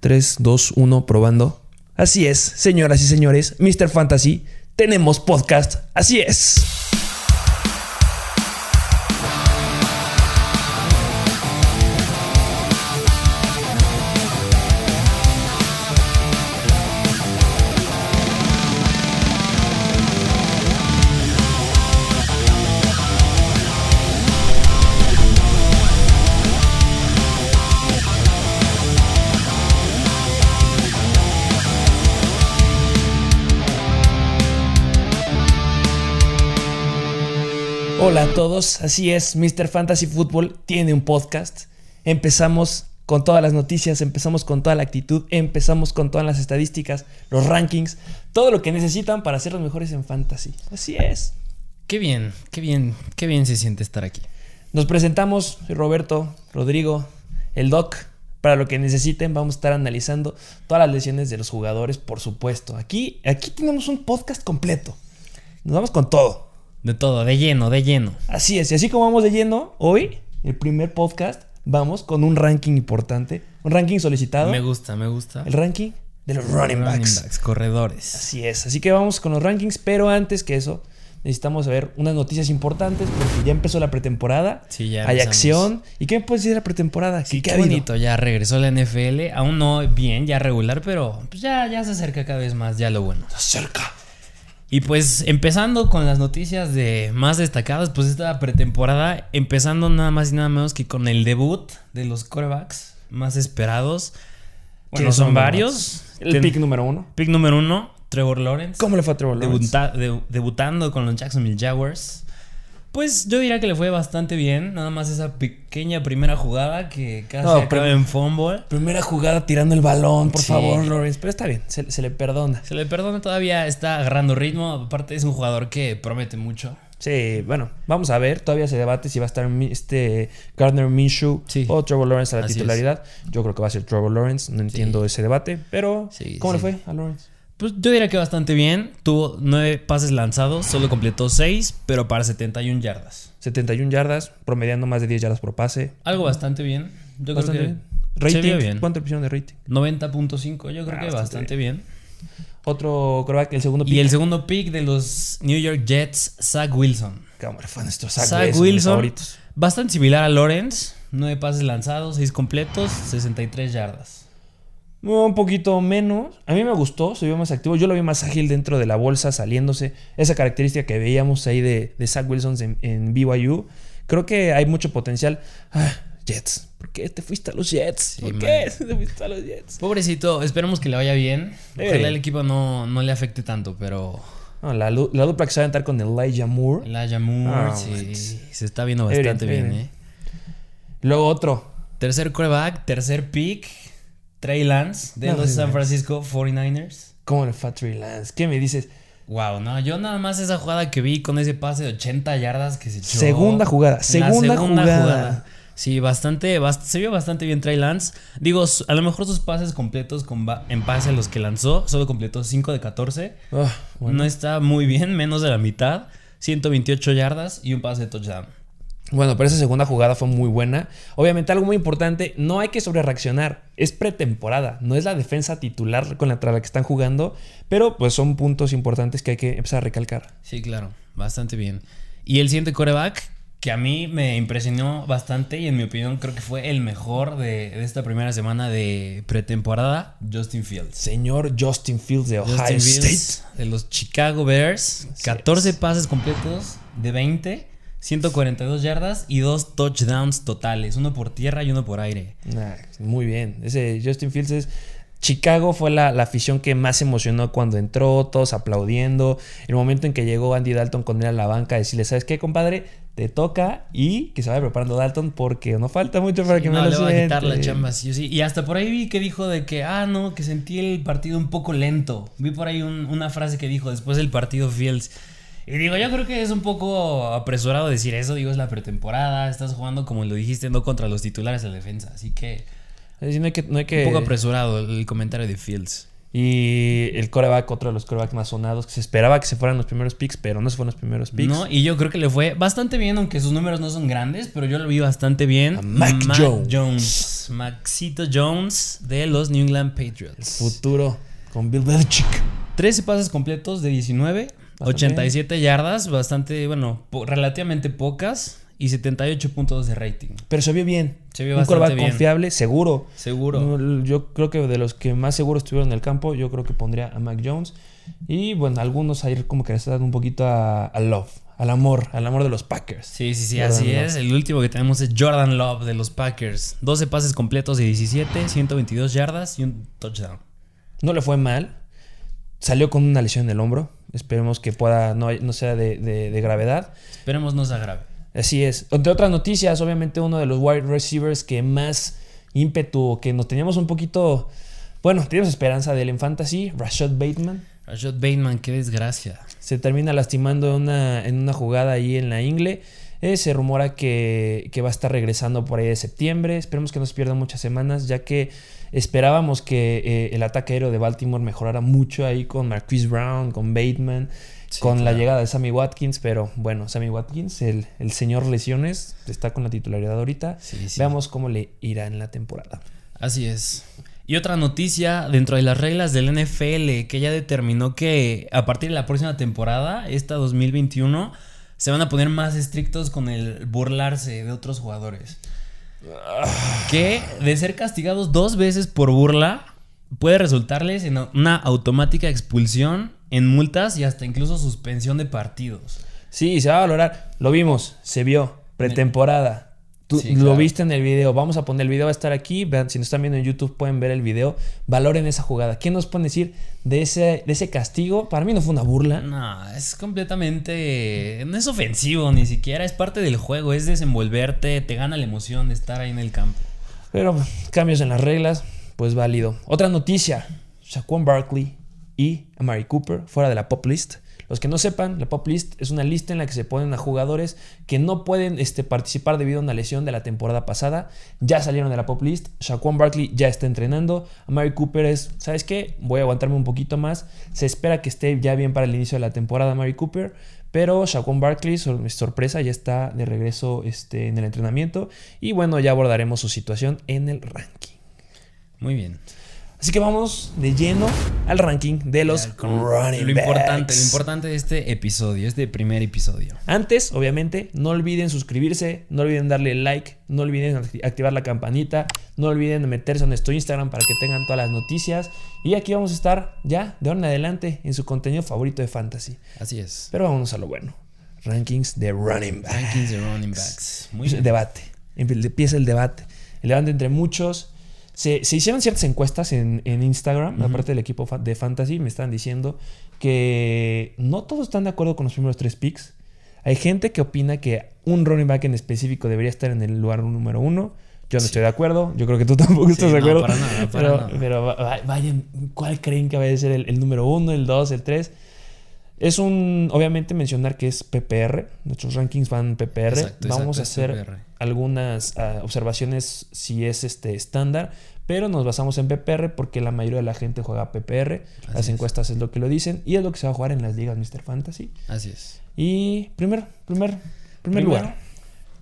3, 2, 1, probando. Así es, señoras y señores, Mr. Fantasy, tenemos podcast. Así es. Hola a todos, así es, Mr. Fantasy Football tiene un podcast. Empezamos con todas las noticias, empezamos con toda la actitud, empezamos con todas las estadísticas, los rankings, todo lo que necesitan para ser los mejores en fantasy. Así es. Qué bien, qué bien, qué bien se siente estar aquí. Nos presentamos, soy Roberto, Rodrigo, el Doc. Para lo que necesiten, vamos a estar analizando todas las lesiones de los jugadores, por supuesto. Aquí, aquí tenemos un podcast completo. Nos vamos con todo. De todo, de lleno, de lleno. Así es, y así como vamos de lleno, hoy, el primer podcast, vamos con un ranking importante, un ranking solicitado. Me gusta, me gusta. El ranking de los running backs. backs, corredores. Así es, así que vamos con los rankings, pero antes que eso, necesitamos saber unas noticias importantes porque ya empezó la pretemporada. Sí, ya Hay empezamos. acción. ¿Y qué me puedes decir de la pretemporada? Sí, ¿Qué qué bonito, ya regresó la NFL, aún no bien, ya regular, pero pues ya, ya se acerca cada vez más, ya lo bueno. Cerca. Y pues empezando con las noticias de más destacadas, pues esta pretemporada, empezando nada más y nada menos que con el debut de los corebacks más esperados. Bueno, ¿Quiénes son son varios. El Ten- pick número uno. pick número uno, Trevor Lawrence. ¿Cómo le fue a Trevor Lawrence? Debuta- de- debutando con los Jacksonville Jaguars. Pues yo diría que le fue bastante bien. Nada más esa pequeña primera jugada que casi No, acaba en fumble. Primera jugada tirando el balón, por Sí. favor, Lawrence. Pero está bien, se, se le perdona. Se le perdona todavía, está agarrando ritmo. Aparte es un jugador que promete mucho. Sí, bueno, vamos a ver. Todavía se debate si va a estar este Gardner Minshew Sí. o Trevor Lawrence a la Así es. titularidad. Yo creo que va a ser Trevor Lawrence. No entiendo ese debate, pero Sí, ¿cómo le fue a Lawrence? Pues yo diría que bastante bien. Tuvo nueve pases lanzados, solo completó seis, pero para 71 yardas. 71 yardas, promediando más de 10 yardas por pase. Algo bastante bien. Yo Bastante creo que bien. Rating, bien. ¿cuánto pusieron de rating? 90.5, yo creo Ah, que bastante bastante bien. Otro coreback, el segundo pick. Y el segundo pick de los New York Jets, Zach Wilson. ¿Cómo le fue nuestro Zach, Zach Wilson? mis Wilson, favoritos. bastante similar a Lawrence. Nueve pases lanzados, seis completos, 63 yardas. Un poquito menos. A mí me gustó, se vio más activo. Yo lo vi más ágil dentro de la bolsa, saliéndose. Esa característica que veíamos ahí de, de Zach Wilson en, en BYU. Creo que hay mucho potencial. Ah, Jets. ¿Por qué te fuiste a los Jets? Sí, ¿Por man. qué te fuiste a los Jets? Pobrecito, esperemos que le vaya bien. Ojalá el equipo no, no le afecte tanto, pero No, la, la dupla que se va a aventar con Elijah Moore. Elijah Moore Ah, sí, se está viendo bastante bien. ¿eh? Luego otro. Tercer quarterback, tercer pick, Trey Lance de No, los San. Francisco 49ers. ¿Cómo le fue a Trey Lance? ¿Qué me dices? Wow, no, yo nada más esa jugada que vi con ese pase de 80 yardas que se echó. Segunda jugada, La segunda jugada. Sí, bastante, bast- se vio bastante bien Trey Lance. Digo, a lo mejor sus pases completos con en base a los que lanzó, solo completó 5 de 14. Ah, bueno. No está muy bien, menos de la mitad. 128 yardas y un pase de touchdown. Bueno, pero esa segunda jugada fue muy buena. Obviamente, algo muy importante, no hay que sobrereaccionar. Es pretemporada, no es la defensa titular con la, que están jugando, pero pues son puntos importantes que hay que empezar a recalcar. Sí, claro, bastante bien. Y el siguiente coreback, que a mí me impresionó bastante y en mi opinión creo que fue el mejor de, de esta primera semana de pretemporada, Justin Fields. Señor Justin Fields de Ohio Justin State. Fields de los Chicago Bears, 14 pases completos de 20, 142 yardas y dos touchdowns totales, uno por tierra y uno por aire. Nah, muy bien. Ese Justin Fields es. Chicago fue la, la afición que más emocionó cuando entró, todos aplaudiendo. El momento en que llegó Andy Dalton con él a la banca, decirle, ¿sabes qué, compadre? Te toca y que se vaya preparando Dalton porque no falta mucho para que no, me le lo va a quitar la siente". chamba, sí sí. Y hasta por ahí vi que dijo de que, ah, no, que sentí el partido un poco lento. Vi por ahí un- una frase que dijo después del partido Fields. Y digo, yo creo que es un poco apresurado decir eso. Digo, es la pretemporada. Estás jugando, como lo dijiste, no contra los titulares de la defensa. Así que Es decir, no hay que, no hay que- un poco apresurado el comentario de Fields. Y el coreback, otro de los corebacks más sonados, que se esperaba que se fueran los primeros picks, pero no se fueron los primeros picks. No, y yo creo que le fue bastante bien, aunque sus números no son grandes, pero yo lo vi bastante bien. A Mac Jones. Jones. Maxito Jones de los New England Patriots. Futuro con Bill Belichick. 13 pases completos de 19, Bastante 87 yardas, bastante, bueno, po- relativamente pocas y 78 puntos de rating. Pero se vio bien. Se vio Un bastante bien. confiable, seguro. Seguro. Yo creo que de los que más seguros estuvieron en el campo, yo creo que pondría a Mac Jones. Y bueno, algunos ahí como que le están dando un poquito a, a love, al amor, al amor de los Packers. Sí, sí, sí, Jordan así Love. es. El último que tenemos es Jordan Love de los Packers. 12 pases completos de 17, 122 yardas y un touchdown. No le fue mal. Salió con una lesión en el hombro. Esperemos que pueda, no, no sea de, de- de gravedad. Esperemos no se agrave. Así es. Entre otras noticias, obviamente uno de los wide receivers que más ímpetu, que nos teníamos un poquito, bueno, teníamos esperanza de él en fantasy, Rashad Bateman. Rashad Bateman, qué desgracia. se termina lastimando en una, en una jugada ahí en la ingle. Eh, se rumora que, que va a estar regresando por ahí de septiembre. Esperemos que no se pierdan muchas semanas, ya que esperábamos que eh, el ataque aéreo de Baltimore mejorara mucho ahí con Marquise Brown, con Bateman, Sí, con la llegada de Sammy Watkins. Pero bueno, Sammy Watkins, el, el señor lesiones, está con la titularidad ahorita. Sí, sí. Veamos cómo le irá en la temporada. Así es. Y otra noticia dentro de las reglas del NFL que ya determinó que a partir de la próxima temporada, esta 2021, se van a poner más estrictos con el burlarse de otros jugadores. Que de ser castigados dos veces por burla puede resultarles en una automática expulsión, en multas y hasta incluso suspensión de partidos. Sí, se va a valorar. Lo vimos, se vio. Pretemporada. Tú Sí, lo claro. viste en el video. Vamos a poner el video, va a estar aquí. Vean, si nos están viendo en YouTube, pueden ver el video. Valoren esa jugada. ¿Qué nos pueden decir de ese, de ese castigo? Para mí no fue una burla. No, es completamente. No es ofensivo ni siquiera, es parte del juego, es desenvolverte, te gana la emoción de estar ahí en el campo. Pero cambios en las reglas, pues válido. Otra noticia: Shaquan Barkley y Amari Cooper fuera de la pop list. Los que no sepan, la pop list es una lista en la que se ponen a jugadores que no pueden este, participar debido a una lesión de la temporada pasada. Ya salieron de la pop list. Shaquan Barkley ya está entrenando. Amari Cooper es, ¿sabes qué? Voy a aguantarme un poquito más. Se espera que esté ya bien para el inicio de la temporada Amari Cooper. Pero Shaquan Barkley, sor- sorpresa, ya está de regreso este, en el entrenamiento. Y bueno, ya abordaremos su situación en el ranking. Muy bien. Así que vamos de lleno al ranking de los con running lo importante, backs. lo importante de este episodio, este primer episodio. Antes, obviamente, no olviden suscribirse, no olviden darle like, no olviden acti- activar la campanita, no olviden meterse a nuestro Instagram para que tengan todas las noticias. Y aquí vamos a estar ya de ahora en adelante en su contenido favorito de fantasy. Así es. Pero vámonos a lo bueno. Rankings de running backs. Rankings de running backs. Muy Pues, bien. Debate. Empie- Empieza el debate. El debate entre muchos. Se, se hicieron ciertas encuestas en, en Instagram, aparte del equipo de Fantasy, me estaban diciendo que no todos están de acuerdo con los primeros tres picks. Hay gente que opina que un running back en específico debería estar en el lugar número uno. Yo no estoy de acuerdo. Yo creo que tú tampoco estás de acuerdo. para nada, para pero, nada. pero va- va- vayan, ¿cuál creen que vaya a ser el, el número uno, el dos, el tres? Es un, obviamente mencionar que es PPR, nuestros rankings van PPR. Exacto, Vamos exacto, a hacer PPR. algunas ah, observaciones si es este estándar, pero nos basamos en PPR porque la mayoría de la gente juega PPR. Las es. encuestas es lo que lo dicen y es lo que se va a jugar en las ligas Mr. Fantasy. Así es. Y primer, primer, primer Primero, lugar.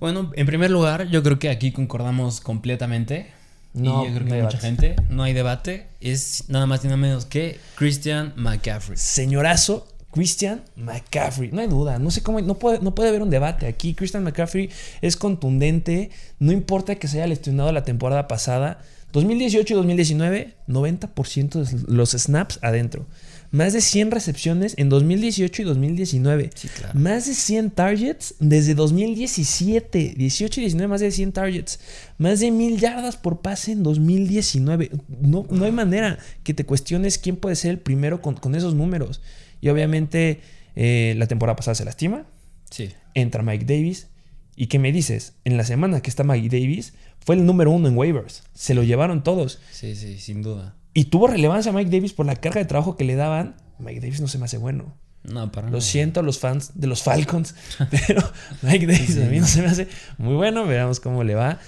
Bueno, en primer lugar, yo creo que aquí concordamos completamente. No, y yo creo no que hay mucha gente, no hay debate. Es nada más y nada menos que Christian McCaffrey. Señorazo Christian McCaffrey. No hay duda. No sé cómo. No puede, no puede haber un debate. Aquí Christian McCaffrey es contundente. No importa que se haya lesionado la temporada pasada. 2018 y 2019, 90% de los snaps adentro. Más de 100 recepciones en 2018 y 2019. Sí, claro. Más de 100 targets desde 2017. 18 y 19, más de 100 targets. Más de 1000 yardas por pase en 2019. No, no hay manera que te cuestiones quién puede ser el primero con, con esos números. Y obviamente eh, la temporada pasada se lastima. Sí. Entra Mike Davis. ¿Y qué me dices? En la semana que está Mike Davis, fue el número uno en waivers. Se lo llevaron todos. Sí, sí, sin duda. Y tuvo relevancia Mike Davis por la carga de trabajo que le daban. Mike Davis no se me hace bueno. No, para Lo nada. siento a los fans de los Falcons, pero Mike Davis a mí no se me hace muy bueno. Veamos cómo le va.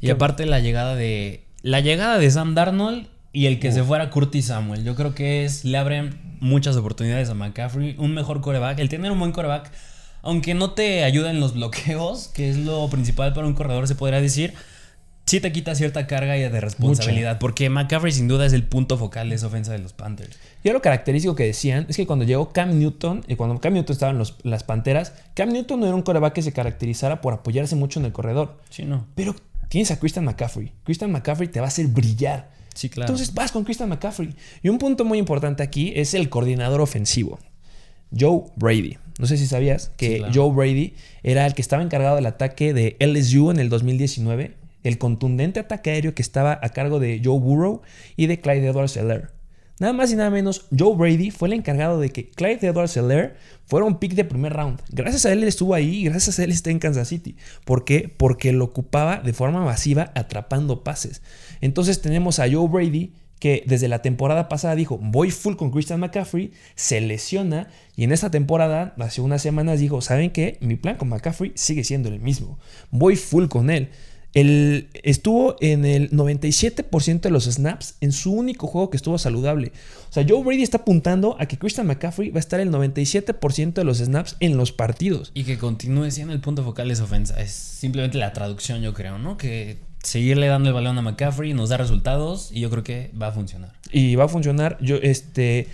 Y aparte la llegada de la llegada de Sam Darnold y el que se fuera Curtis Samuel. Yo creo que es le abren muchas oportunidades a McCaffrey, un mejor coreback, el tener un buen coreback, aunque no te ayuda en los bloqueos, que es lo principal para un corredor, se podría decir. Sí te quita cierta carga de responsabilidad, porque McCaffrey sin duda es el punto focal de esa ofensa de los Panthers. Y lo característico que decían es que cuando llegó Cam Newton, y cuando Cam Newton estaba en los- las Panteras, Cam Newton no era un coreback que se caracterizara por apoyarse mucho en el corredor. Sí, no. Pero tienes a Christian McCaffrey. Christian McCaffrey te va a hacer brillar. Sí, claro. Entonces vas con Christian McCaffrey. Y un punto muy importante aquí es el coordinador ofensivo. Joe Brady. No sé si sabías que Sí, claro. Joe Brady era el que estaba encargado del ataque de LSU en el 2019. El contundente ataque aéreo que estaba a cargo de Joe Burrow y de Clyde edwards helaire Nada más y nada menos, Joe Brady fue el encargado de que Clyde edwards helaire fuera un pick de primer round. Gracias a él estuvo ahí y gracias a él está en Kansas City. ¿Por qué? Porque lo ocupaba de forma masiva atrapando pases. Entonces tenemos a Joe Brady que desde la temporada pasada dijo, voy full con Christian McCaffrey, se lesiona y en esta temporada, hace unas semanas, dijo, ¿saben qué? Mi plan con McCaffrey sigue siendo el mismo. Voy full con él. Él estuvo en el 97% de los snaps en su único juego que estuvo saludable. O sea, Joe Brady está apuntando a que Christian McCaffrey va a estar el 97% de los snaps en los partidos. Y que continúe siendo el punto focal de esa ofensa. Es simplemente la traducción, yo creo, ¿no? Que seguirle dando el balón a McCaffrey nos da resultados y yo creo que va a funcionar. y va a funcionar. Yo, este,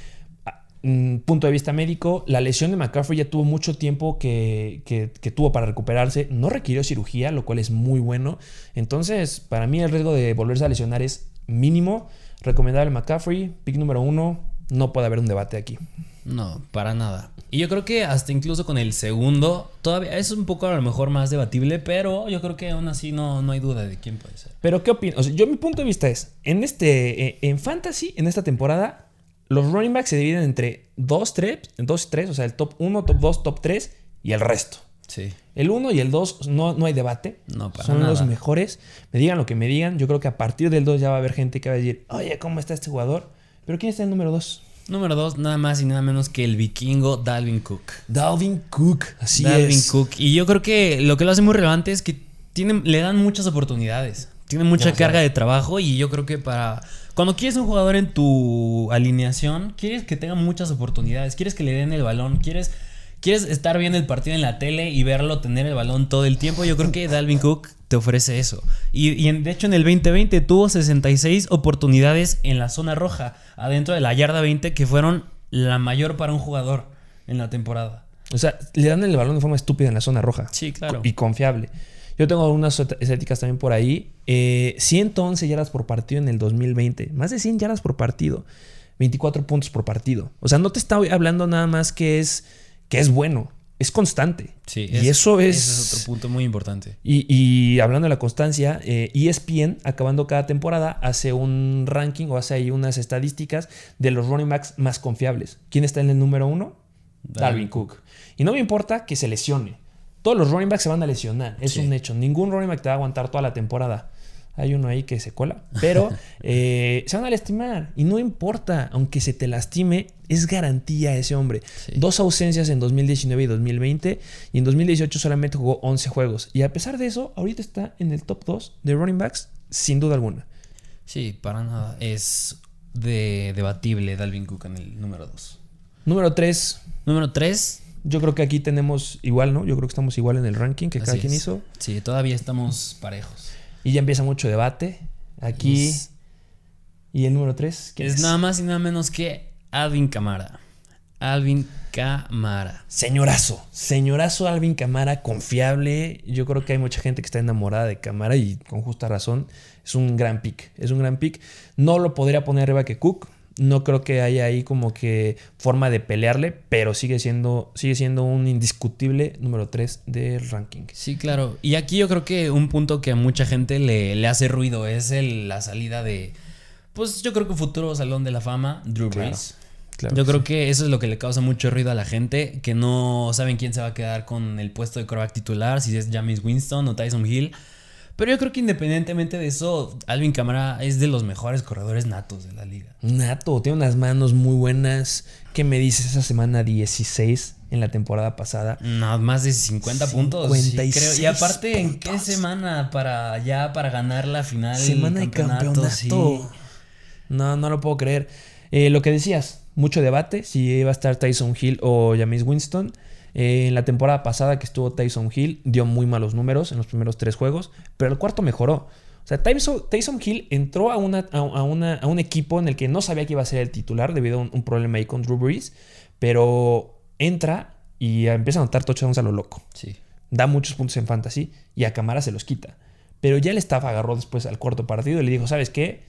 punto de vista médico, la lesión de McCaffrey ya tuvo mucho tiempo que, que- que tuvo para recuperarse. No requirió cirugía, lo cual es muy bueno. Entonces, para mí el riesgo de volverse a lesionar es mínimo. Recomendable McCaffrey, pick número uno. No puede haber un debate aquí. No, para nada. Y yo creo que hasta incluso con el segundo, todavía es un poco a lo mejor más debatible, pero yo creo que aún así no, no hay duda de quién puede ser. Pero, ¿qué opinas? O sea, yo mi punto de vista es, en este, eh, en Fantasy, en esta temporada, los running backs se dividen entre 2, 3, 2 3, o sea, el top 1, top 2, top 3 y el resto. Sí. El 1 y el 2 no, no hay debate. No, para Son los mejores. Me digan lo que me digan. Yo creo que a partir del 2 ya va a haber gente que va a decir, oye, ¿cómo está este jugador? Pero ¿quién está en el número 2? Número dos, nada más y nada menos que el vikingo Dalvin Cook. Dalvin Cook. Así Dalvin es. Cook. Y yo creo que lo que lo hace muy relevante es que le dan muchas oportunidades. Tiene mucha carga de trabajo y yo creo que para... Cuando quieres un jugador en tu alineación, quieres que tenga muchas oportunidades, quieres que le den el balón, quieres, quieres estar viendo el partido en la tele y verlo tener el balón todo el tiempo. Yo creo que Dalvin Cook te ofrece eso. Y, y en- de hecho en el 2020 tuvo 66 oportunidades en la zona roja, adentro de la yarda 20, que fueron la mayor para un jugador en la temporada. O sea, le dan el balón de forma estúpida en la zona roja. Sí, claro. Y confiable. Yo tengo algunas estéticas también por ahí. Eh, 111 yardas por partido en el 2020. Más de 100 yardas por partido. 24 puntos por partido. O sea, no te está hablando nada más que es, que es bueno. Es constante. Sí, y eso es... ese es otro punto muy importante. Y, y hablando de la constancia, eh, ESPN, acabando cada temporada, hace un ranking o hace ahí unas estadísticas de los running backs más confiables. ¿Quién está en el número uno? Dalvin Cook. Y no me importa que se lesione. Todos los running backs se van a lesionar. Es Sí. un hecho. Ningún running back te va a aguantar toda la temporada. Hay uno ahí que se cola. Pero eh, se van a lastimar. Y no importa. Aunque se te lastime, es garantía ese hombre. Sí. Dos ausencias en 2019 y 2020. Y en 2018 solamente jugó 11 juegos. Y a pesar de eso, ahorita está en el top 2 de running backs, sin duda alguna. Sí, para nada. Es de debatible Dalvin Cook en el número 2. Número 3. Número 3. Yo creo que aquí tenemos igual, ¿no? Yo creo que estamos igual en el ranking que cada quien hizo. Sí, todavía estamos parejos. Y ya empieza mucho debate. Aquí. Es, ¿Y el número 3? es nada más y nada menos que Alvin Camara. Alvin Camara. Señorazo. Señorazo Alvin Camara, confiable. Yo creo que hay mucha gente que está enamorada de Camara y con justa razón. Es un gran pick. Es un gran pick. No lo podría poner arriba que Cook. No creo que haya ahí como que forma de pelearle, pero sigue siendo, sigue siendo un indiscutible número 3 del ranking. Sí, claro. Y aquí yo creo que un punto que a mucha gente le, le hace ruido es el- la salida de, pues yo creo que futuro Salón de la Fama, Drew Brees. Claro Yo que creo que eso es lo que le causa mucho ruido a la gente, que no saben quién se va a quedar con el puesto de quarterback titular, si es James Winston o Tyson Hill. Pero yo creo que independientemente de eso, Alvin Kamara es de los mejores corredores natos de la liga. Nato, tiene unas manos muy buenas. ¿Qué me dices esa semana 16 en la temporada pasada? No, más de 50 puntos. sí, 56 creo. Y aparte, ¿en qué semana para ya para ganar la final? Semana de campeonato. Sí. No, no lo puedo creer. Eh, lo que decías, mucho debate si iba a estar Tyson Hill o James Winston. Eh, en la temporada pasada que estuvo Tyson Hill, dio muy malos números en los primeros tres juegos, pero el cuarto mejoró. O sea, Tyson, Tyson Hill entró a, una, a, una, a, un equipo en el que no sabía que iba a ser el titular debido a un, problema ahí con Drew Brees, pero entra y empieza a anotar touchdowns a lo loco. Sí. Da muchos puntos en fantasy y a Camara se los quita. Pero ya el staff agarró después al cuarto partido y le dijo, ¿sabes qué?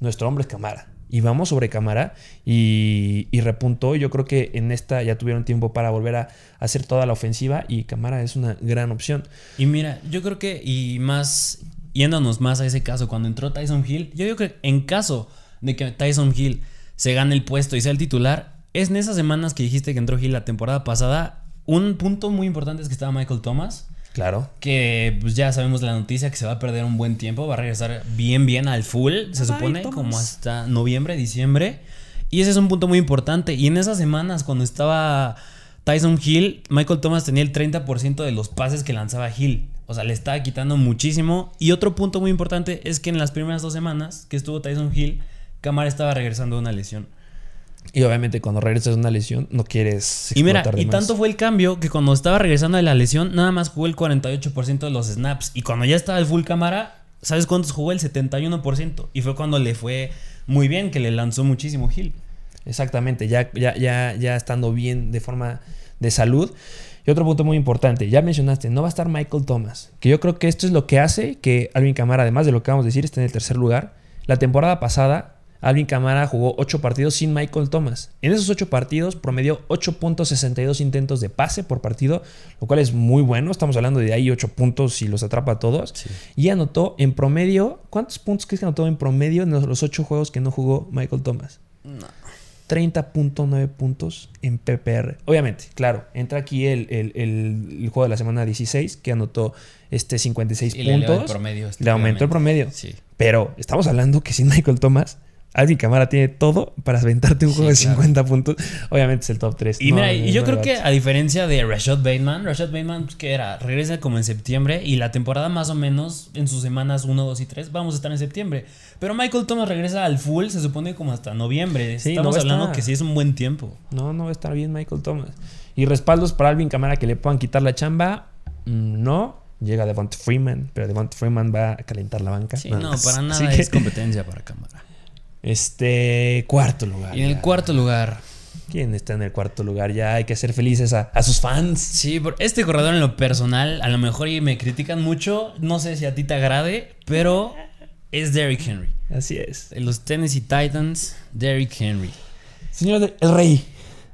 Nuestro hombre es Camara. Y vamos sobre Camara y, repuntó. Yo creo que en esta ya tuvieron tiempo para volver a hacer toda la ofensiva y Camara es una gran opción. Y mira, yo creo que, y más, yéndonos más a ese caso, cuando entró Tyson Hill, yo digo que en caso de que Tyson Hill se gane el puesto y sea el titular, es en esas semanas que dijiste que entró Hill la temporada pasada, un punto muy importante es que estaba Michael Thomas. Claro. Que pues ya sabemos la noticia que se va a perder un buen tiempo, va a regresar bien, bien al full, se supone, como hasta noviembre, diciembre. Y ese es un punto muy importante. Y en esas semanas, cuando estaba Tyson Hill, Michael Thomas tenía el 30% de los pases que lanzaba Hill. O sea, le estaba quitando muchísimo. Y otro punto muy importante es que en las primeras dos semanas que estuvo Tyson Hill, Camara estaba regresando de una lesión. Y obviamente cuando regresas de una lesión no quieres... Y mira, y tanto fue el cambio que cuando estaba regresando de la lesión nada más jugó el 48% de los snaps. Y cuando ya estaba el full cámara, ¿sabes cuántos jugó? El 71%. Y fue cuando le fue muy bien, que le lanzó muchísimo Gil. Exactamente, ya, ya, ya, ya estando bien de forma de salud. Y otro punto muy importante, ya mencionaste, no va a estar Michael Thomas, que yo creo que esto es lo que hace que Alvin Camara, además de lo que vamos a decir, esté en el tercer lugar. La temporada pasada Alvin Camara jugó 8 partidos sin Michael Thomas. En esos 8 partidos promedió 8.62 intentos de pase por partido, lo cual es muy bueno. Estamos hablando de ahí 8 puntos y los atrapa a todos. Y anotó en promedio, ¿cuántos puntos crees que anotó en promedio en los 8 juegos que no jugó Michael Thomas? No. 30.9 puntos en PPR. Obviamente, claro, entra aquí el, el, juego de la semana 16 que anotó este 56 puntos. Le, el promedio, le aumentó el promedio. Sí. Pero estamos hablando que sin Michael Thomas Alvin Camara tiene todo para aventarte un juego de 50 puntos. Obviamente es el top 3. Y mira, y yo creo que a diferencia de Rashad Bateman, Rashad Bateman, pues, que era, regresa como en septiembre y la temporada más o menos en sus semanas 1, 2 y 3 vamos a estar en septiembre. Pero Michael Thomas regresa al full, se supone como hasta noviembre. Estamos hablando que sí es un buen tiempo. No, no va a estar bien Michael Thomas. Y respaldos para Alvin Camara que le puedan quitar la chamba, mm, no. Llega Devont Freeman, pero Devont Freeman va a calentar la banca. Sí, no, para nada es competencia para Camara. Este, cuarto lugar. Y en el cuarto lugar. ¿Quién está en el cuarto lugar? Ya hay que ser felices a, sus fans. Sí, por este corredor en lo personal, a lo mejor y me critican mucho. No sé si a ti te agrade, pero es Derrick Henry. Así es. En los Tennessee Titans, Derrick Henry. Señor, el rey,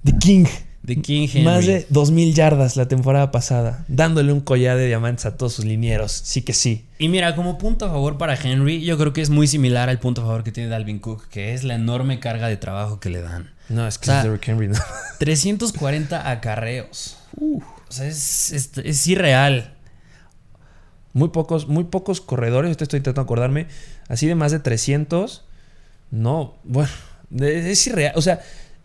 The King. The King Henry. Más de 2.000 yardas la temporada pasada, dándole un collar de diamantes a todos sus linieros. Sí que sí. Y mira, como punto a favor para Henry, yo creo que es muy similar al punto a favor que tiene Dalvin Cook, que es la enorme carga de trabajo que le dan. No, es que es Derrick Henry, no. 340 acarreos. o sea, es, es, irreal. Muy pocos, muy pocos corredores, estoy intentando acordarme, así de más de 300. No, bueno, es irreal. O sea,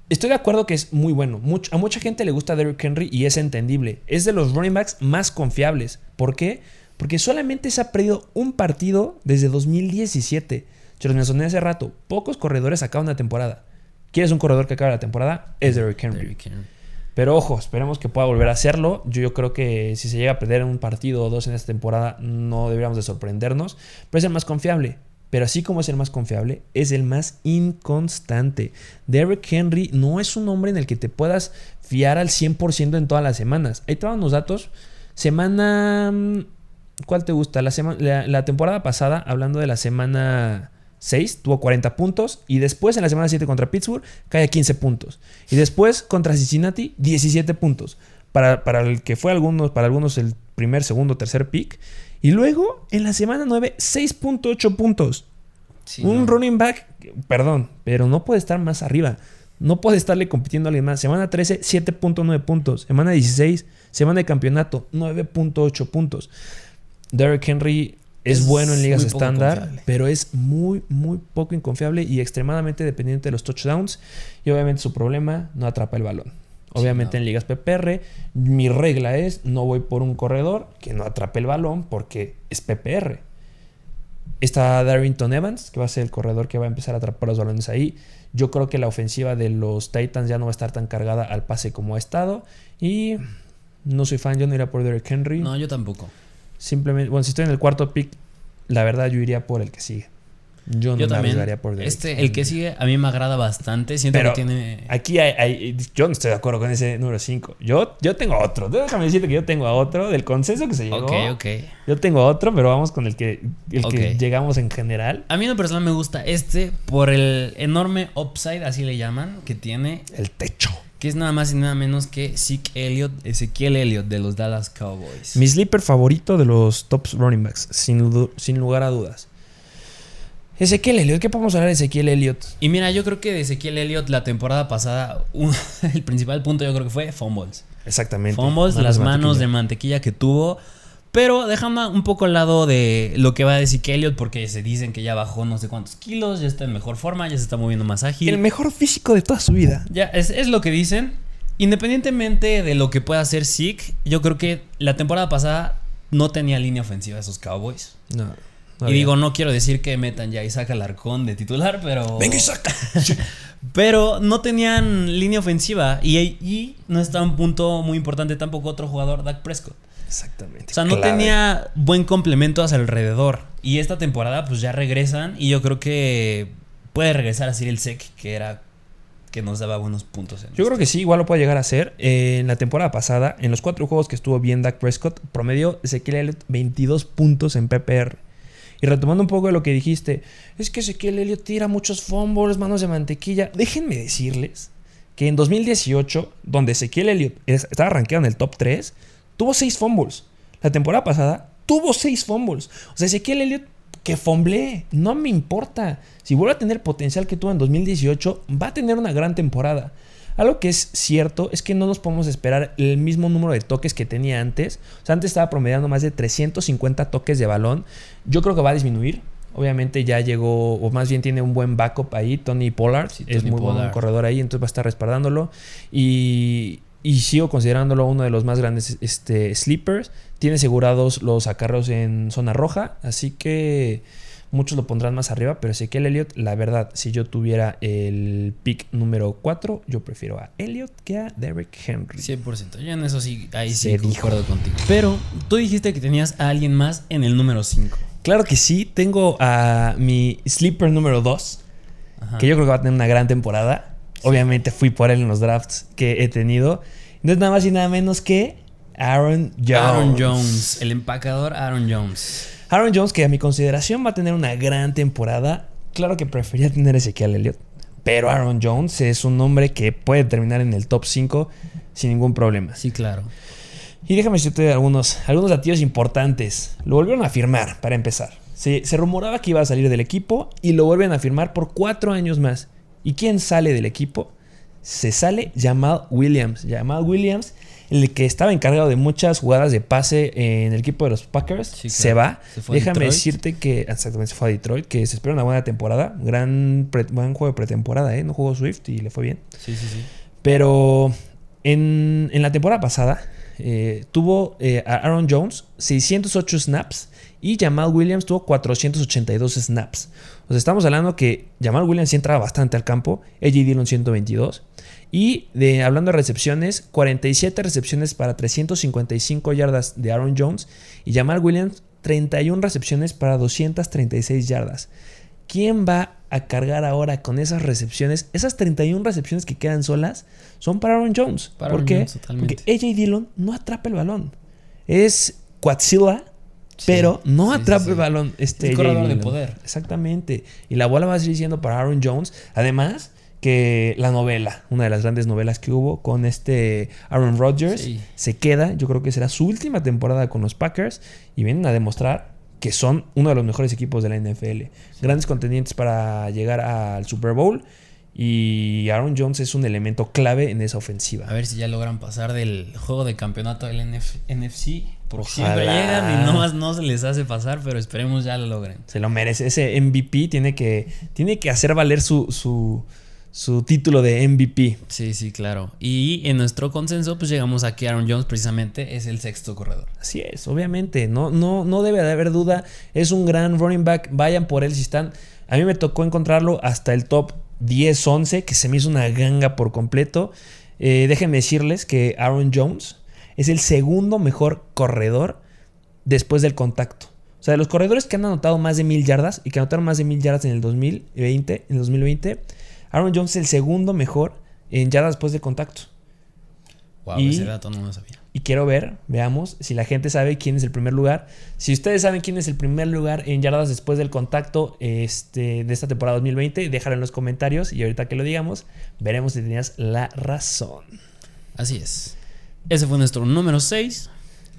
Estoy de acuerdo que es muy bueno. a mucha gente le gusta Derrick Henry y es entendible. Es de los running backs más confiables. ¿Por qué? Porque solamente se ha perdido un partido desde 2017. Yo los mencioné hace rato. Pocos corredores acaban la temporada. ¿Quieres un corredor que acabe la temporada? Es Derrick Henry. Pero ojo, esperemos que pueda volver a hacerlo. Yo, yo creo que si se llega a perder un partido o dos en esta temporada, no deberíamos de sorprendernos. Pero es el más confiable. Pero así como es el más confiable, es el más inconstante. Derrick Henry no es un hombre en el que te puedas fiar al 100% en todas las semanas. Ahí te van los datos. Semana... Mm, ¿Cuál te gusta? La, la, temporada pasada, hablando de la semana 6, tuvo 40 puntos. Y después en la semana 7 contra Pittsburgh, cae a 15 puntos. Y después contra Cincinnati, 17 puntos. Para, para el que fue algunos, para algunos el primer, segundo, tercer pick. Y luego, en la semana 9, 6.8 puntos. un running back, perdón, pero no puede estar más arriba. No puede estarle compitiendo a alguien más. Semana 13, 7.9 puntos. Semana 16, semana de campeonato, 9.8 puntos. Derrick Henry es, bueno en ligas estándar, pero es muy, muy poco inconfiable y extremadamente dependiente de los touchdowns. Y obviamente su problema, no atrapa el balón. Obviamente en ligas PPR, mi regla es no voy por un corredor que no atrape el balón porque es PPR. Está Darrington Evans, que va a ser el corredor que va a empezar a atrapar los balones ahí. Yo creo que la ofensiva de los Titans ya no va a estar tan cargada al pase como ha estado. Y no soy fan, yo no iría por Derrick Henry. No, yo tampoco. Simplemente, bueno, si estoy en el cuarto pick, la verdad yo iría por el que sigue. Yo no Yo me también. por Derrick Este, el que sigue, a mí me agrada bastante. Siento Pero que tiene. Aquí hay, hay- yo no estoy de acuerdo con ese número 5. Yo, yo tengo otro. Déjame decirte que yo tengo a otro del consenso que se llegó. Ok, ok. Yo tengo a otro, pero vamos con el que, el que llegamos en general. A mí en lo personal me gusta este por el enorme upside, así le llaman, que tiene, El techo. que es nada más y nada menos que Zeke Elliott, Ezequiel Elliott de los Dallas Cowboys. Mi sleeper favorito de los tops running backs, sin lugar a dudas. Ezequiel Elliott, ¿qué podemos hablar de Ezequiel Elliott? Y mira, yo creo que de Ezequiel Elliott la temporada pasada, un- el principal punto yo creo que fue fumbles. Exactamente. Fumbles, las manos de mantequilla que tuvo. Pero dejando un poco al lado de lo que va a decir Elliott, porque se dicen que ya bajó no sé cuántos kilos, ya está en mejor forma, ya se está moviendo más ágil. El mejor físico de toda su vida. Ya, es, es lo que dicen. Independientemente de lo que pueda hacer Zeke, yo creo que la temporada pasada no tenía línea ofensiva esos Cowboys. No. Y digo, no quiero decir que metan ya a Isaac Alarcón de titular, pero. Venga, Isaac. Pero no tenían línea ofensiva. Y, y no está un punto muy importante tampoco otro jugador, Dak Prescott. Exactamente. O sea, no Clave. tenía buen complemento a su alrededor. Y esta temporada, pues ya regresan. Y yo creo que puede regresar a ser el Sec, que era. que nos daba buenos puntos. En Yo creo que sí, igual lo puede llegar a hacer. Eh, en la temporada pasada, en los cuatro juegos que estuvo bien Dak Prescott, promedio Ezequiel Elliott 22 puntos en PPR. Y retomando un poco de lo que dijiste, es que Ezequiel Elliott tira muchos fumbles, manos de mantequilla. Déjenme decirles que en 2018, donde Ezequiel Elliott es- estaba rankeado en el top 3, tuvo 6 fumbles. La temporada pasada tuvo 6 fumbles. O sea, Ezequiel Elliott que fumblee, no me importa. Si vuelve a tener potencial que tuvo en 2018, va a tener una gran temporada. Algo que es cierto es que no nos podemos esperar el mismo número de toques que tenía antes. O sea, antes estaba promediando más de 350 toques de balón. Yo creo que va a disminuir. Obviamente ya llegó, o más bien tiene un buen backup ahí, Tony Pollard. Sí, es muy buen Pollard. corredor ahí, entonces va a estar respaldándolo. Y, y sigo considerándolo uno de los más grandes este, sleepers. Tiene asegurados los acarreos en zona roja, así que muchos lo pondrán más arriba. Pero Ezequiel Elliott, la verdad, si yo tuviera el pick número 4, yo prefiero a Elliott que a Derrick Henry. 100%. Yo en eso sí, ahí sí concuerdo contigo. Pero tú dijiste que tenías a alguien más en el número 5. Claro que sí, tengo a mi sleeper número 2, que yo creo que va a tener una gran temporada. Obviamente fui por él en los drafts que he tenido. No es nada más y nada menos que Aaron Jones. Aaron Jones, el empacador Aaron Jones. Aaron Jones, que a mi consideración va a tener una gran temporada. Claro que prefería tener a Ezequiel Elliott. Pero Aaron Jones es un hombre que puede terminar en el top 5 sin ningún problema. Sí, claro. Y déjame decirte algunos, algunos datos importantes. Lo volvieron a firmar, para empezar. Se, se rumoraba que iba a salir del equipo y lo vuelven a firmar por cuatro años más. ¿Y quién sale del equipo? Se sale Jamal Williams. Jamal Williams, el que estaba encargado de muchas jugadas de pase en el equipo de los Packers, Sí, se va. Se Déjame Detroit. decirte que exactamente se fue a Detroit, que se espera una buena temporada. Gran, pre- buen juego de pretemporada, ¿eh? No jugó Swift y le fue bien. Sí, sí, sí. Pero en, en la temporada pasada eh, tuvo eh, a Aaron Jones 608 snaps y Jamal Williams tuvo 482 snaps. O sea, estamos hablando que Jamal Williams sí entraba bastante al campo, AJ Dillon 122. Y de, hablando de recepciones, 47 recepciones para 355 yardas de Aaron Jones y Jamal Williams 31 recepciones para 236 yardas. ¿Quién va a cargar ahora con esas recepciones? Esas 31 recepciones que quedan solas son para Aaron Jones. Para ¿Por Aaron qué? Jones. Porque AJ Dillon no atrapa el balón. Es Quadzilla, Sí, pero no sí, atrapa sí. el balón. Este Es corredor de poder. Exactamente. Y la bola va a seguir siendo para Aaron Jones. Además, que la novela, una de las grandes novelas que hubo con este Aaron Rodgers, Sí. se queda. Yo creo que será su última temporada con los Packers y vienen a demostrar que son uno de los mejores equipos de la NFL. Grandes contendientes para llegar al Super Bowl y Aaron Jones es un elemento clave en esa ofensiva. A ver si ya logran pasar del juego de campeonato del NF NFC. Porque siempre llegan y nomás no se les hace pasar, pero esperemos ya lo logren. Se lo merece. Ese MVP tiene que, tiene que hacer valer su, su, su título de MVP. Sí, sí, claro. Y en nuestro consenso, pues llegamos a que Aaron Jones precisamente es el sexto corredor. Así es, obviamente. No, no, no debe de haber duda. Es un gran running back. Vayan por él si están. A mí me tocó encontrarlo hasta el top 10-11, que se me hizo una ganga por completo. Eh, déjenme decirles que Aaron Jones es el segundo mejor corredor después del contacto. O sea, de los corredores que han anotado más de mil yardas y que anotaron más de mil yardas en el 2020, en el 2020, Aaron Jones es el segundo mejor en yardas después del contacto. Wow, Y- ese dato no lo sabía. Y quiero ver, veamos, si la gente sabe quién es el primer lugar. Si ustedes saben quién es el primer lugar en yardas después del contacto este, de esta temporada 2020, déjalo en los comentarios y ahorita que lo digamos, veremos si tenías la razón. Así es. Ese fue nuestro número 6.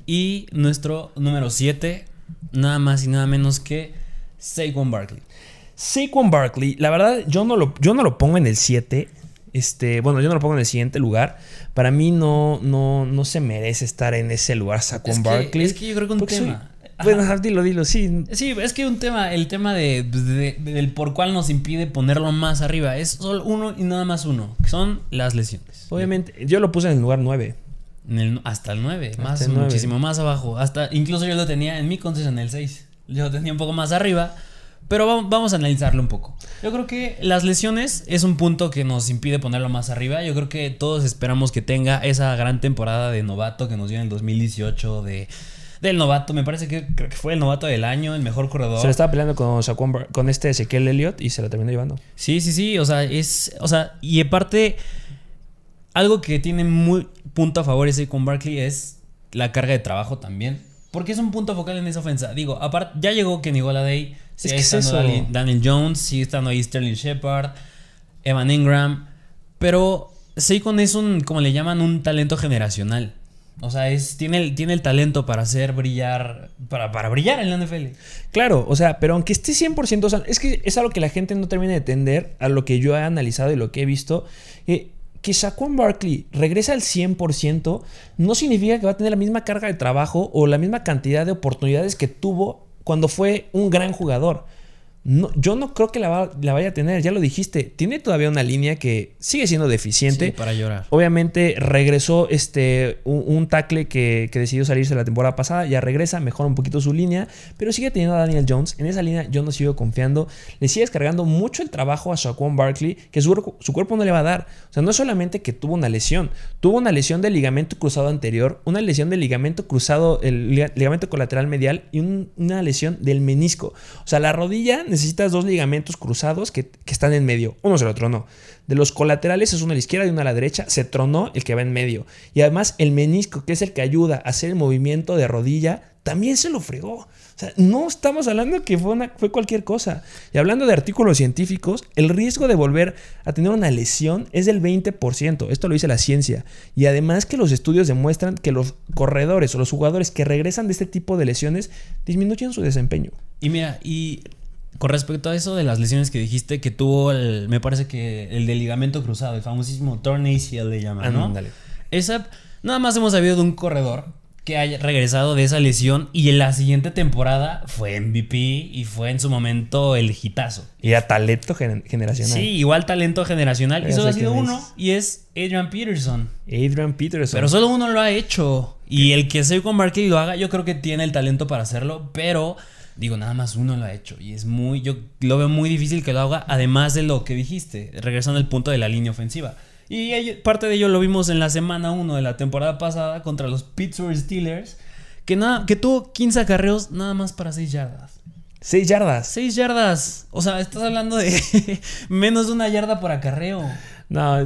Y nuestro número 7, nada más y nada menos que Saquon Barkley. Saquon Barkley, la verdad, yo no lo, yo no lo pongo en el 7. Este, bueno, yo no lo pongo en el siguiente lugar. Para mí no, no, no se merece estar en ese lugar Saquon Es que- Barkley. es que yo creo que un soy- tema. Bueno, dilo, dilo, sí. Sí, es que un tema, el tema de, de- del por cuál nos impide ponerlo más arriba es solo uno y nada más uno, que son las lesiones. Obviamente, yo lo puse en el lugar 9. En el- hasta el 9, más, el 9. muchísimo más abajo. Hasta, incluso yo lo tenía en mi concepto en el 6. Yo lo tenía un poco más arriba. Pero vamos, a analizarlo un poco. Yo creo que las lesiones es un punto que nos impide ponerlo más arriba. Yo creo que todos esperamos que tenga esa gran temporada de novato que nos dio en el 2018 de, del novato. Me parece que, creo que fue el novato del año, el mejor corredor. Se lo estaba peleando con, Saquon con este Ezequiel Elliott y se lo terminó llevando. Sí, sí, sí. O sea, es. O sea, y aparte, algo que tiene muy punto a favor ese con Barkley es la carga de trabajo también. Porque es un punto focal en esa ofensa. Digo, aparte, ya llegó Kenny Golladay. Es Sigue que es estando eso. Daniel- Jones, sigue estando ahí Sterling Shepard, Evan Ingram. Pero Saquon es un, como le llaman, un talento generacional. O sea, es, tiene, el, tiene el talento para hacer brillar, para, para brillar en la NFL. Claro, o sea, pero aunque esté 100% sano, es que es algo que la gente no termina de entender a lo que yo he analizado y lo que he visto. eh, que Saquon Barkley regresa al 100% no significa que va a tener la misma carga de trabajo o la misma cantidad de oportunidades que tuvo cuando fue un gran jugador. No, yo no creo que la, va- la vaya a tener, ya lo dijiste. Tiene todavía una línea que sigue siendo deficiente. Sí, para llorar. Obviamente regresó este, un, un tackle que, que decidió salirse la temporada pasada, ya regresa, mejora un poquito su línea, pero sigue teniendo a Daniel Jones. En esa línea yo no sigo confiando. Le sigue descargando mucho el trabajo a Shaquan Barkley, que su, cuerpo- su cuerpo no le va a dar. O sea, no es solamente que tuvo una lesión, tuvo una lesión del ligamento cruzado anterior, una lesión del ligamento cruzado, el liga- ligamento colateral medial y un- una lesión del menisco. O sea, la rodilla necesitas dos ligamentos cruzados que, están en medio. Uno se lo tronó. De los colaterales es uno a la izquierda y uno a la derecha. Se tronó el que va en medio. Y además el menisco, que es el que ayuda a hacer el movimiento de rodilla, también se lo fregó. O sea, no estamos hablando que fue, una- fue cualquier cosa. Y hablando de artículos científicos, el riesgo de volver a tener una lesión es del 20%. Esto lo dice la ciencia. Y además que los estudios demuestran que los corredores o los jugadores que regresan de este tipo de lesiones disminuyen su desempeño. Y mira, y con respecto a eso de las lesiones que dijiste que tuvo, el, me parece que el del ligamento cruzado, el famosísimo torn ACL le llaman, ¿no? Esa, nada más hemos sabido de un corredor que haya regresado de esa lesión y en la siguiente temporada fue MVP y fue en su momento el hitazo. Y a talento gener- generacional. Sí, igual talento generacional. Y solo ha sido uno es. y es Adrian Peterson. Adrian Peterson. Pero solo uno lo ha hecho. Y el que Saquon Barkley lo haga, yo creo que tiene el talento para hacerlo, pero digo, nada más uno lo ha hecho. Y es muy, yo lo veo muy difícil que lo haga, además de lo que dijiste, regresando al punto de la línea ofensiva. Y parte de ello lo vimos en la semana 1 de la temporada pasada contra los Pittsburgh Steelers, que, nada, que tuvo 15 acarreos nada más para 6 yardas. 6 yardas. 6 yardas. O sea, estás hablando de menos de una yarda por acarreo. No,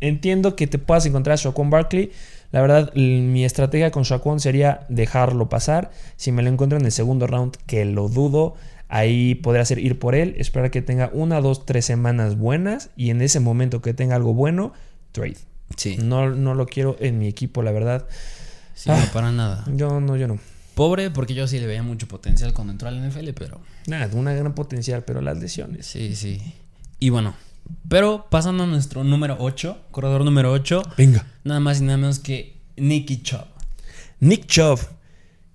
entiendo que te puedas encontrar a Shaquan Barkley. La verdad, mi estrategia con Shaquan sería dejarlo pasar. Si me lo encuentro en el segundo round, que lo dudo, ahí podría ser ir por él, esperar que tenga una, dos, tres semanas buenas y en ese momento que tenga algo bueno, trade. Sí. No, no lo quiero en mi equipo, la verdad. Sí, Ah. no, para nada. Yo no, yo no. Pobre, porque yo sí le veía mucho potencial cuando entró al NFL, pero. Nada, una gran potencial, pero las lesiones. Sí, sí. Y bueno, pero pasando a nuestro número 8, corredor número 8, Venga. nada más y nada menos que Nicky Chubb. Nick Chubb.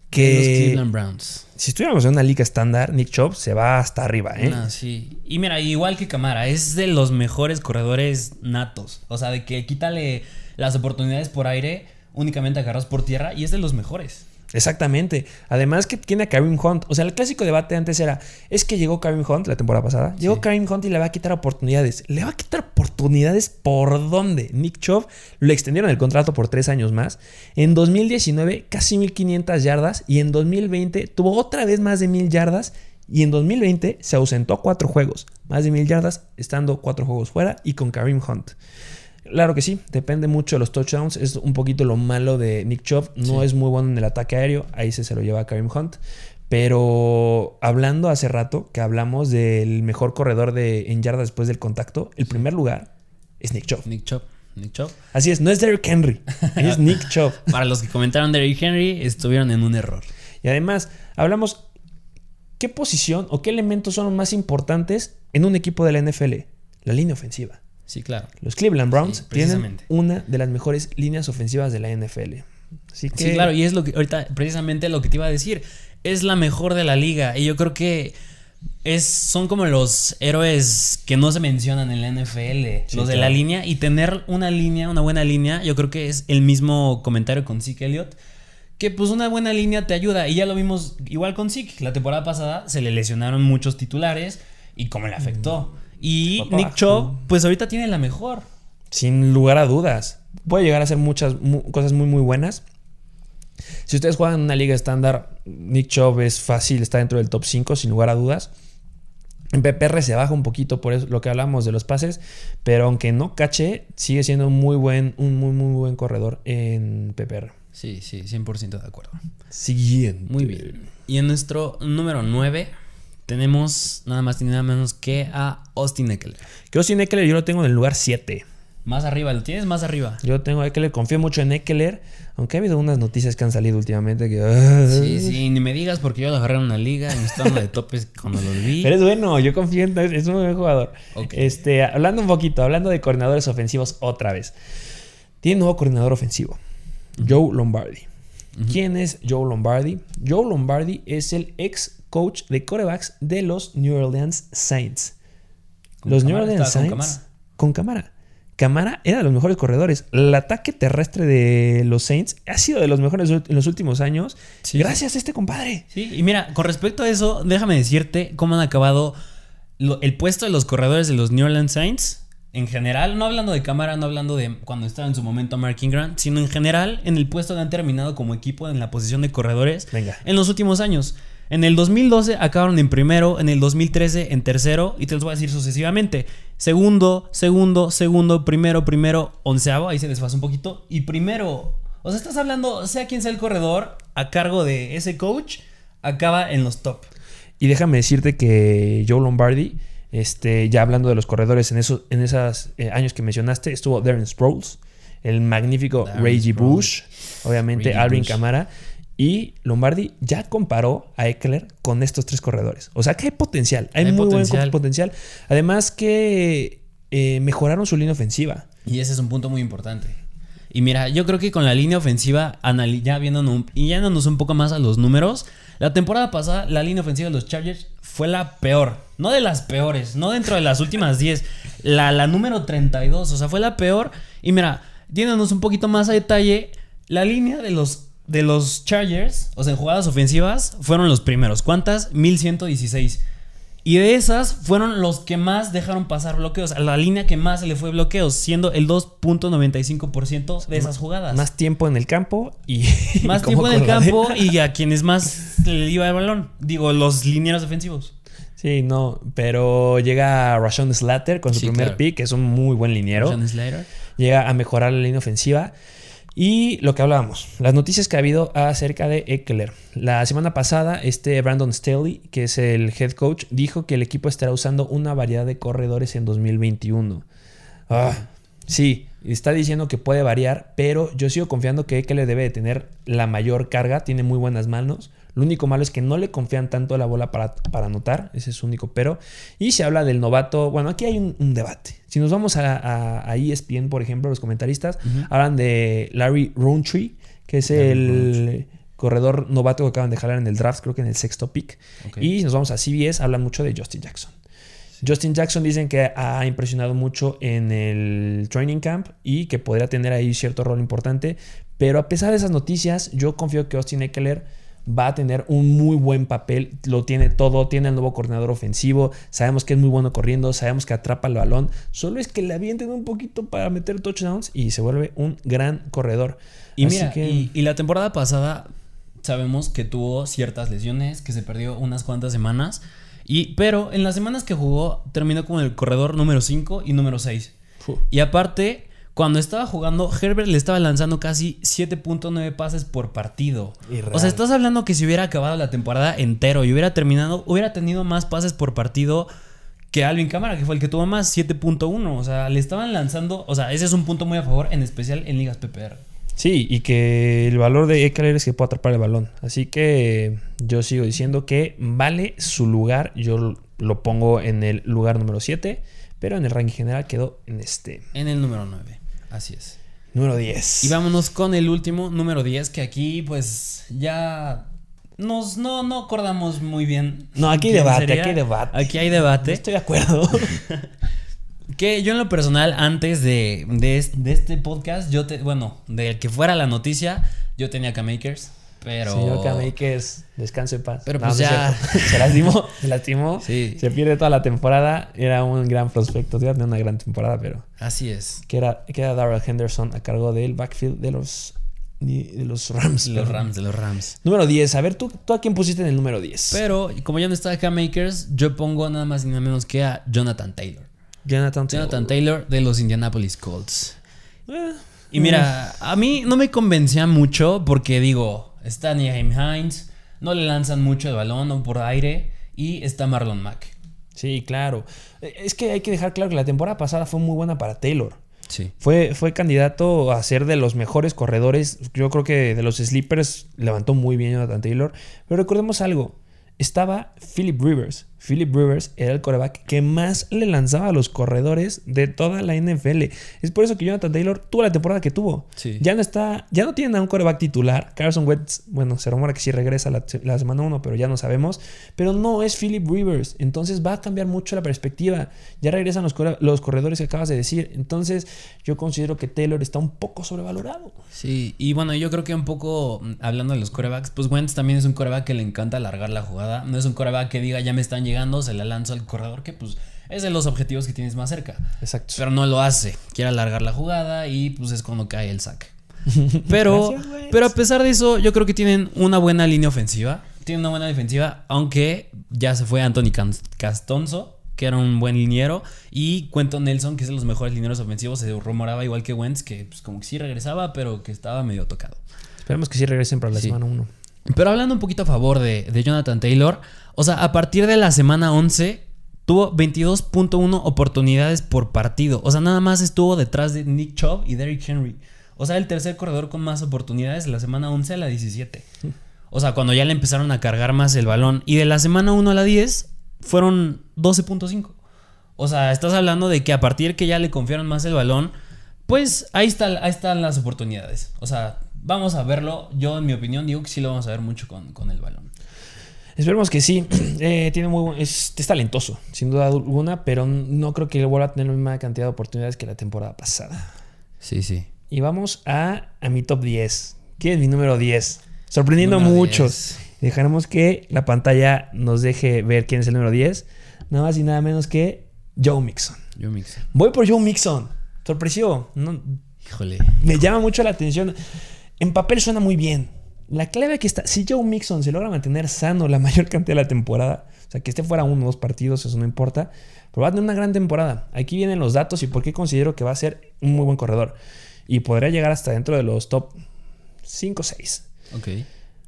que Los Cleveland Browns. si estuviéramos en una liga estándar, Nick Chubb se va hasta arriba, ¿eh? Ah, sí. Y mira, igual que Camara, es de los mejores corredores natos. O sea, de que quítale las oportunidades por aire, únicamente agarras por tierra, y es de los mejores. Exactamente. Además que tiene a Kareem Hunt. O sea, el clásico debate antes era, es que llegó Kareem Hunt la temporada pasada. Llegó Sí. Kareem Hunt y le va a quitar oportunidades. ¿Le va a quitar oportunidades por dónde? Nick Chubb lo extendieron el contrato por tres años más. En 2019 casi 1500 yardas y en 2020 tuvo otra vez más de 1000 yardas y en 2020 se ausentó cuatro juegos. Más de 1000 yardas estando cuatro juegos fuera y con Kareem Hunt. Claro que sí, depende mucho de los touchdowns. Es un poquito lo malo de Nick Chubb. No Sí. es muy bueno en el ataque aéreo. Ahí se, se lo lleva a Kareem Hunt. Pero hablando hace rato que hablamos del mejor corredor de, en yardas después del contacto, el primer lugar es Nick Chubb. Nick Chubb. Nick Chubb. Así es, no es Derrick Henry, es Nick Chubb. Para los que comentaron Derrick Henry, estuvieron en un error. Y además, hablamos qué posición o qué elementos son los más importantes en un equipo de la NFL. La línea ofensiva. Sí, claro. Los Cleveland Browns Sí, tienen una de las mejores líneas ofensivas de la NFL. Así que Sí, claro, y es lo que ahorita precisamente lo que te iba a decir. Es la mejor de la liga. Y yo creo que es, son como los héroes que no se mencionan en la NFL. Sí, los de claro. la línea. Y tener una línea, una buena línea, yo creo que es el mismo comentario con Zeke Elliott. Que pues una buena línea te ayuda. Y ya lo vimos igual con Zeke. La temporada pasada se le lesionaron muchos titulares. Y cómo le afectó. Y Papá. Nick Chubb, pues ahorita tiene la mejor. sin lugar a dudas, puede llegar a hacer muchas mu- cosas muy muy buenas. Si ustedes juegan en una liga estándar, Nick Chubb es fácil, está dentro del top 5 sin lugar a dudas. En PPR se baja un poquito por eso, lo que hablamos de los pases, pero aunque no cache, sigue siendo un muy buen, un muy muy buen corredor en PPR. Sí, sí, 100% de acuerdo. Siguiente. Muy bien. Y en nuestro número 9 tenemos nada más ni nada menos que a Austin Eckler. Que Austin Eckler yo lo tengo en el lugar 7. Más arriba, ¿lo tienes más arriba? Yo tengo a Eckler, confío mucho en Eckler, aunque ha habido unas noticias que han salido últimamente que... Sí, sí, ni me digas porque yo lo agarré en una liga y me estaba de topes cuando lo vi. Pero es bueno, yo confío en es un buen jugador. Este, hablando un poquito, hablando de coordinadores ofensivos otra vez. Tiene un nuevo coordinador ofensivo, Joe Lombardi. ¿Quién es Joe Lombardi? Joe Lombardi es el ex coach de corebacks de los New Orleans Saints. ¿Con Los New? Orleans ¿Estaba con Saints con cámara. Cámara era de los mejores corredores. El ataque terrestre de los Saints ha sido de los mejores en los últimos años. Sí. gracias a este compadre. Sí, y mira, con respecto a eso, déjame decirte cómo han acabado lo- el puesto de los corredores de los New Orleans Saints. En general, no hablando de cámara, no hablando de cuando estaba en su momento Mark Ingram, sino en general en el puesto que han terminado como equipo en la posición de corredores Venga. en los últimos años. En el 2012 acabaron en primero, en el 2013 en tercero, y te los voy a decir sucesivamente. Segundo, segundo, segundo, primero, primero, onceavo, ahí se desfasa un poquito, y primero. O sea, estás hablando, sea quien sea el corredor, a cargo de ese coach, acaba en los top. Y déjame decirte que Joe Lombardi, este, ya hablando de los corredores en esos en esos años que mencionaste, estuvo Darren Sproles, el magnífico Darren Reggie. Bush, obviamente Reggie Alvin Bush. Kamara. Y Lombardi ya comparó a Eckler con estos tres corredores. O sea que hay potencial, hay, Hay muy potencial. buen potencial. Además que eh, mejoraron su línea ofensiva. Y ese es un punto muy importante. Y mira, yo creo que con la línea ofensiva, ya viéndonos y yéndonos un poco más a los números, la temporada pasada la línea ofensiva de los Chargers fue la peor. No de las peores, no dentro de las últimas 10. La, la número 32, o sea, fue la peor. Y mira, yéndonos un poquito más a detalle, la línea de los, de los Chargers, o sea, en jugadas ofensivas, fueron los primeros. ¿Cuántas? 1116. Y de esas fueron los que más dejaron pasar bloqueos. A la línea que más se le fue bloqueos, siendo el 2.95% de esas jugadas. Más tiempo en el campo y. Más tiempo en el campo y a quienes más le iba el balón. Digo, los linieros defensivos. Sí, no, pero llega Rashon Slater con su Sí, primer claro. pick, que es un muy buen liniero. Llega a mejorar la línea ofensiva. Y lo que hablábamos, las noticias que ha habido acerca de Eckler. La semana pasada, este Brandon Staley, que es el head coach, dijo que el equipo estará usando una variedad de corredores en 2021. Ah, sí, está diciendo que puede variar, pero yo sigo confiando que Eckler debe de tener la mayor carga, tiene muy buenas manos. Lo único malo es que no le confían tanto la bola para, para anotar, ese es su único pero. Y se habla del novato, bueno, aquí hay un, un debate. Si nos vamos a, a- a ESPN, por ejemplo, los comentaristas hablan de Larry Rountree, que es Larry el corredor novato que acaban de jalar en el draft, creo que en el sexto pick. Ok. Y nos vamos a CBS, hablan mucho de Justin Jackson. Justin Jackson dicen que ha impresionado mucho en el training camp y que podría tener ahí cierto rol importante. Pero a pesar de esas noticias, yo confío que Austin Eckler va a tener un muy buen papel. Lo tiene todo, tiene el nuevo coordinador ofensivo. Sabemos que es muy bueno corriendo, sabemos que atrapa el balón. Solo es que le avienten un poquito para meter touchdowns y se vuelve un gran corredor. Y Así mira, que- y, y la temporada pasada sabemos que tuvo ciertas lesiones, que se perdió unas cuantas semanas. Y, pero en las semanas que jugó, terminó con el corredor número 5 y número 6. Fu. Y aparte, cuando estaba jugando, Herbert le estaba lanzando casi 7.9 pases por partido. Irreal. O sea, estás hablando que si hubiera acabado la temporada entero y hubiera terminado, hubiera tenido más pases por partido que Alvin Cámara, que fue el que tuvo más, 7.1. O sea, le estaban lanzando, o sea, ese es un punto muy a favor, en especial en ligas PPR. Sí, y que el valor de Eckler es que puede atrapar el balón. Así que yo sigo diciendo que vale su lugar. Yo lo pongo en el lugar número 7, pero en el ranking general quedó en este En el número 9. Así es. número 10. Y vámonos con el último, número 10, que aquí pues ya nos no, no acordamos muy bien. No, aquí hay debate, aquí hay debate. Aquí hay debate. Estoy de acuerdo. Que yo en lo personal, antes de, de, de este podcast, yo te, bueno, de que fuera la noticia, yo tenía K-Makers, pero... Señor K-Makers, descanse en paz. Pero pues no ya. Se lastimó, se lastimó. Sí. Se pierde toda la temporada. Era un gran prospecto. Iba a tener una gran temporada, pero Así es. queda, queda Darrell Henderson a cargo del backfield de los, de los Rams. Los perdón. Rams, de los Rams. Número 10. A ver, ¿tú, ¿tú a quién pusiste en el número 10? Pero como ya no está K-Makers, yo pongo nada más y nada menos que a Jonathan Taylor. Jonathan Taylor. Jonathan Taylor de los Indianapolis Colts. Eh, Y mira, a mí no me convencía mucho porque digo, está Nyheim Hines, no le lanzan mucho el balón o por aire y está Marlon Mack. Sí, claro. Eh, Es que hay que dejar claro que la temporada pasada fue muy buena para Taylor. Sí. Fue, fue candidato a ser de los mejores corredores. Yo creo que de los sleepers levantó muy bien Jonathan Taylor. Pero recordemos algo. Estaba Philip Rivers. Philip Rivers era el coreback que más le lanzaba a los corredores de toda la NFL. Es por eso que Jonathan Taylor tuvo la temporada que tuvo. Sí. Ya no está, ya no tienen a un coreback titular. Carson Wentz, bueno, se rumora que sí regresa la, la semana 1, pero ya no sabemos. Pero no es Philip Rivers. Entonces va a cambiar mucho la perspectiva. Ya regresan los, los corredores que acabas de decir. Entonces yo considero que Taylor está un poco sobrevalorado. Sí, y bueno, yo creo que un poco mm, hablando de los corebacks, pues Wentz también es un coreback que le encanta alargar la jugada. No es un coreback que diga ya me están llegando, se la lanzo al corredor, que pues es de los objetivos que tienes más cerca. Exacto. Pero no lo hace. Quiere alargar la jugada y pues es cuando cae el sack. Pero, Gracias, pero a pesar de eso, yo creo que tienen una buena línea ofensiva. Tienen una buena defensiva, aunque ya se fue Anthony Castonzo, que era un buen liniero, y Quentin Nelson, que es de los mejores linieros ofensivos. Se rumoraba igual que Wentz, que pues, como que sí regresaba, pero que estaba medio tocado. Esperemos que sí regresen para la Sí. semana 1. Pero hablando un poquito a favor de, de Jonathan Taylor, o sea, a partir de la semana 11 tuvo 22.1 oportunidades por partido. O sea, nada más estuvo detrás de Nick Chubb y Derrick Henry. O sea, el tercer corredor con más oportunidades de la semana 11 a la 17. O sea, cuando ya le empezaron a cargar más el balón. Y de la semana 1 a la 10 fueron 12.5. O sea, estás hablando de que a partir que ya le confiaron más el balón, pues ahí, está, ahí están las oportunidades. O sea, vamos a verlo. Yo, en mi opinión, digo que sí lo vamos a ver mucho con, con el balón. Esperemos que sí. Eh, tiene muy buen- es, es talentoso, sin duda alguna, pero no creo que vuelva a tener la misma cantidad de oportunidades que la temporada pasada. Sí, sí. Y vamos a, a mi top 10. ¿Quién es mi número 10? Sorprendiendo a Número muchos. Dejaremos que la pantalla nos deje ver quién es el número 10. Nada más y nada menos que Joe Mixon. Yo mix. Voy por Joe Mixon. Sorpresivo. No, Híjole. me llama mucho la atención. En papel suena muy bien. La clave aquí está, si Joe Mixon se logra mantener sano la mayor cantidad de la temporada, o sea, que esté fuera uno o dos partidos, eso no importa, pero va a tener una gran temporada. Aquí vienen los datos y por qué considero que va a ser un muy buen corredor. Y podría llegar hasta dentro de los top 5 o 6. Ok.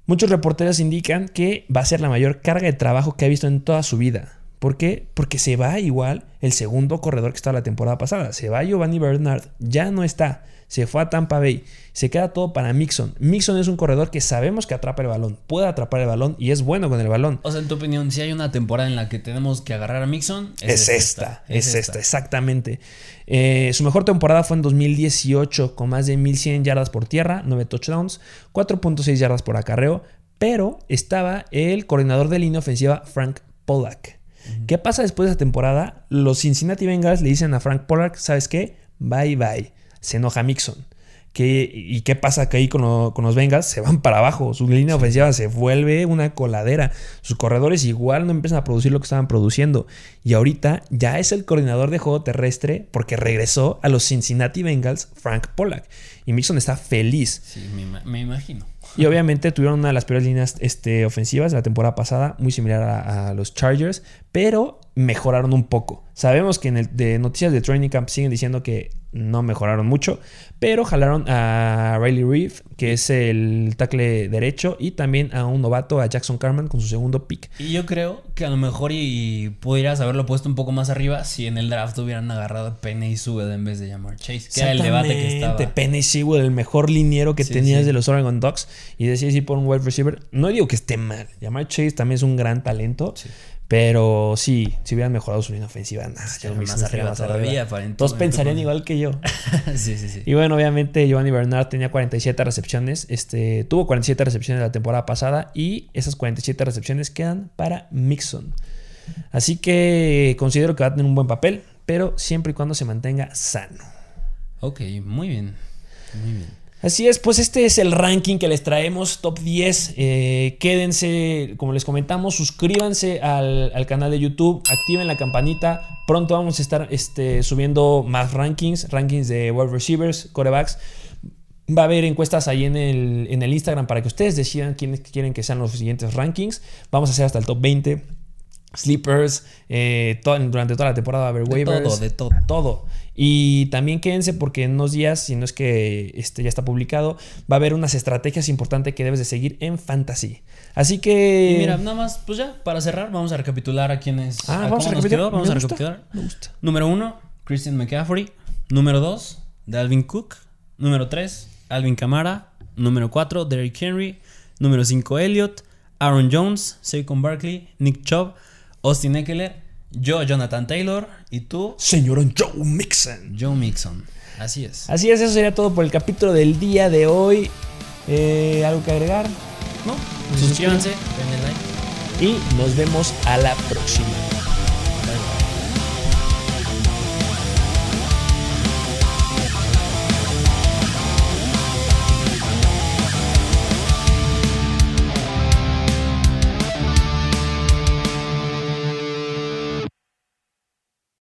Muchos reporteros indican que va a ser la mayor carga de trabajo que ha visto en toda su vida. ¿Por qué? Porque se va igual el segundo corredor que estaba la temporada pasada. Se va Giovanni Bernard, ya no está. Se fue a Tampa Bay. Se queda todo para Mixon. Mixon es un corredor que sabemos que atrapa el balón. Puede atrapar el balón y es bueno con el balón. O sea, en tu opinión, si hay una temporada en la que tenemos que agarrar a Mixon, es, esta, Es, esta, exactamente. Eh, su mejor temporada fue en 2018 con más de 1100 yardas por tierra, 9 touchdowns, 4.6 yardas por acarreo. Pero estaba el coordinador de línea ofensiva, Frank Pollack. ¿Qué pasa después de esa temporada? Los Cincinnati Bengals le dicen a Frank Pollack, ¿sabes qué? Bye bye. Se enoja Mixon. ¿Y qué pasa que ahí con, los Bengals? Se van para abajo. Su línea ofensiva se vuelve una coladera. Sus corredores igual no empiezan a producir lo que estaban produciendo. Y ahorita ya es el coordinador de juego terrestre porque regresó a los Cincinnati Bengals Frank Pollack. Y Mixon está feliz. Sí, me, imagino. Y obviamente tuvieron una de las peores líneas este, ofensivas de la temporada pasada, muy similar a los Chargers, pero mejoraron un poco. Sabemos que en el de noticias de Training Camp siguen diciendo que no mejoraron mucho, pero jalaron a Riley Reeve, que es el tackle derecho, y también a un novato, a Jackson Carman, con su segundo pick. Y yo creo que a lo mejor y, pudieras haberlo puesto un poco más arriba si en el draft hubieran agarrado a Penny y Sewell en vez de llamar Chase, que era el debate que estaba. Penny Sewell, el mejor liniero que tenías de los Oregon Ducks, y decías ir por un wide receiver. No digo que esté mal, llamar Chase también es un gran talento. Pero sí, si hubieran mejorado su línea ofensiva, nada, yo más arriba más todavía. Todos pensarían igual que yo. sí, sí, sí. Y bueno, obviamente Giovanni Bernard tenía 47 recepciones. Este, tuvo 47 recepciones la temporada pasada y esas 47 recepciones quedan para Mixon. Así que considero que va a tener un buen papel, pero siempre y cuando se mantenga sano. Ok, muy bien. Muy bien. Así es, pues este es el ranking que les traemos, top 10. Eh, quédense, como les comentamos, suscríbanse al, canal de YouTube, activen la campanita. Pronto vamos a estar este, subiendo más rankings, rankings de wide receivers, corebacks. Va a haber encuestas ahí en el, en el Instagram para que ustedes decidan quiénes quieren que sean los siguientes rankings. Vamos a hacer hasta el top 20 sleepers, eh, durante toda la temporada va a haber waivers. De todo, de todo. Todo. Y también quédense porque en unos días, si no es que este ya está publicado, va a haber unas estrategias importantes que debes de seguir en Fantasy. Así que... Y mira, nada más, pues ya, para cerrar, vamos a recapitular a quienes... Ah, vamos a recapitular. Vamos a recapitular. Me gusta. Número uno, Christian McCaffrey. Número dos, Dalvin Cook. Número tres, Alvin Kamara. Número cuatro, Derrick Henry. Número cinco, Elliott. Aaron Jones, Saquon Barkley, Nick Chubb. Austin Eckler, yo, Jonathan Taylor, y tú, señor Joe Mixon. Joe Mixon. Así es. Así es, eso sería todo por el capítulo del día de hoy. Eh, ¿Algo que agregar? No. Suscríbanse, denle like. Y nos vemos a la próxima.